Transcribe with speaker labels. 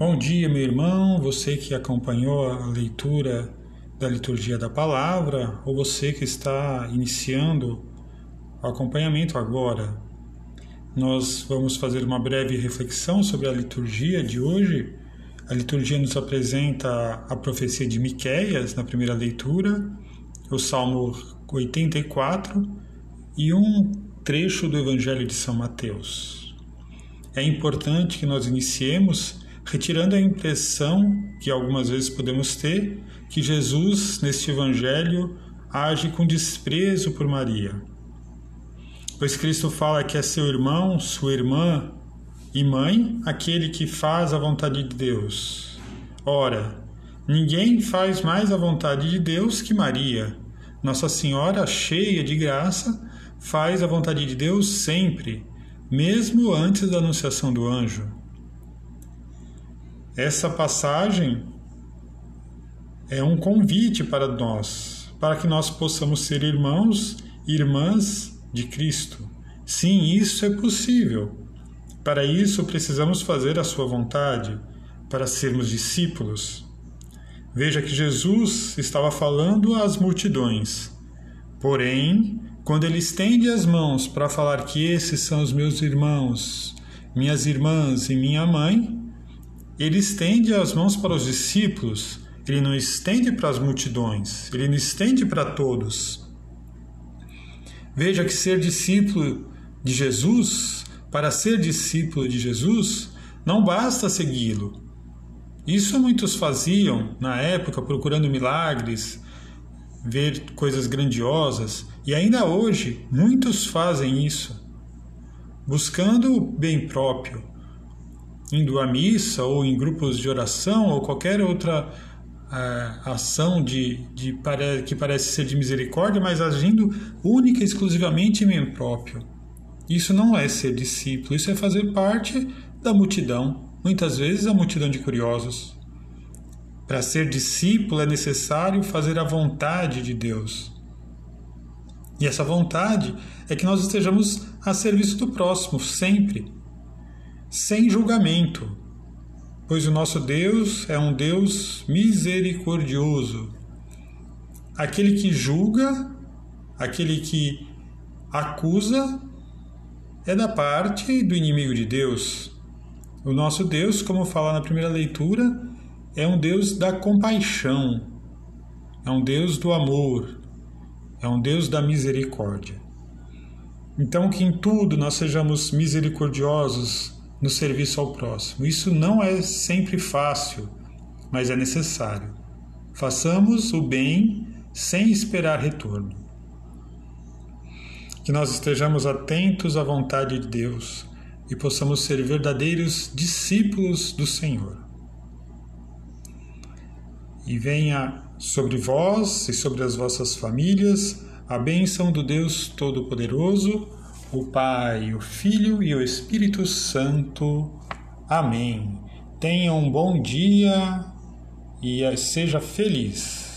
Speaker 1: Bom dia, meu irmão, você que acompanhou a leitura da liturgia da palavra, ou você que está iniciando o acompanhamento agora. Nós vamos fazer uma breve reflexão sobre a liturgia de hoje. A liturgia nos apresenta a profecia de Miqueias na primeira leitura, o Salmo 84 e um trecho do Evangelho de São Mateus. É importante que nós iniciemos retirando a impressão que algumas vezes podemos ter que Jesus, neste Evangelho, age com desprezo por Maria. Pois Cristo fala que é seu irmão, sua irmã e mãe aquele que faz a vontade de Deus. Ora, ninguém faz mais a vontade de Deus que Maria. Nossa Senhora, cheia de graça, faz a vontade de Deus sempre, mesmo antes da anunciação do anjo. Essa passagem é um convite para nós, para que nós possamos ser irmãos e irmãs de Cristo. Sim, isso é possível. Para isso precisamos fazer a sua vontade, para sermos discípulos. Veja que Jesus estava falando às multidões. Porém, quando ele estende as mãos para falar que esses são os meus irmãos, minhas irmãs e minha mãe, ele estende as mãos para os discípulos, ele não estende para as multidões, ele não estende para todos. Veja que ser discípulo de Jesus, para ser discípulo de Jesus, não basta segui-lo. Isso muitos faziam na época, procurando milagres, ver coisas grandiosas, e ainda hoje muitos fazem isso, buscando o bem próprio, indo à missa ou em grupos de oração ou qualquer outra uh, ação de, de que parece ser de misericórdia, mas agindo única e exclusivamente em mim próprio. Isso não é ser discípulo, isso é fazer parte da multidão, muitas vezes a multidão de curiosos. Para ser discípulo é necessário fazer a vontade de Deus. E essa vontade é que nós estejamos a serviço do próximo, sempre sem julgamento, pois o nosso Deus é um Deus misericordioso. Aquele que julga, aquele que acusa, é da parte do inimigo de Deus. O nosso Deus, como fala na primeira leitura, é um Deus da compaixão, é um Deus do amor, é um Deus da misericórdia. Então, que em tudo nós sejamos misericordiosos no serviço ao próximo. Isso não é sempre fácil, mas é necessário. Façamos o bem sem esperar retorno. Que nós estejamos atentos à vontade de Deus e possamos ser verdadeiros discípulos do Senhor. E venha sobre vós e sobre as vossas famílias a bênção do Deus Todo-Poderoso o Pai, o Filho e o Espírito Santo. Amém. Tenha um bom dia e seja feliz.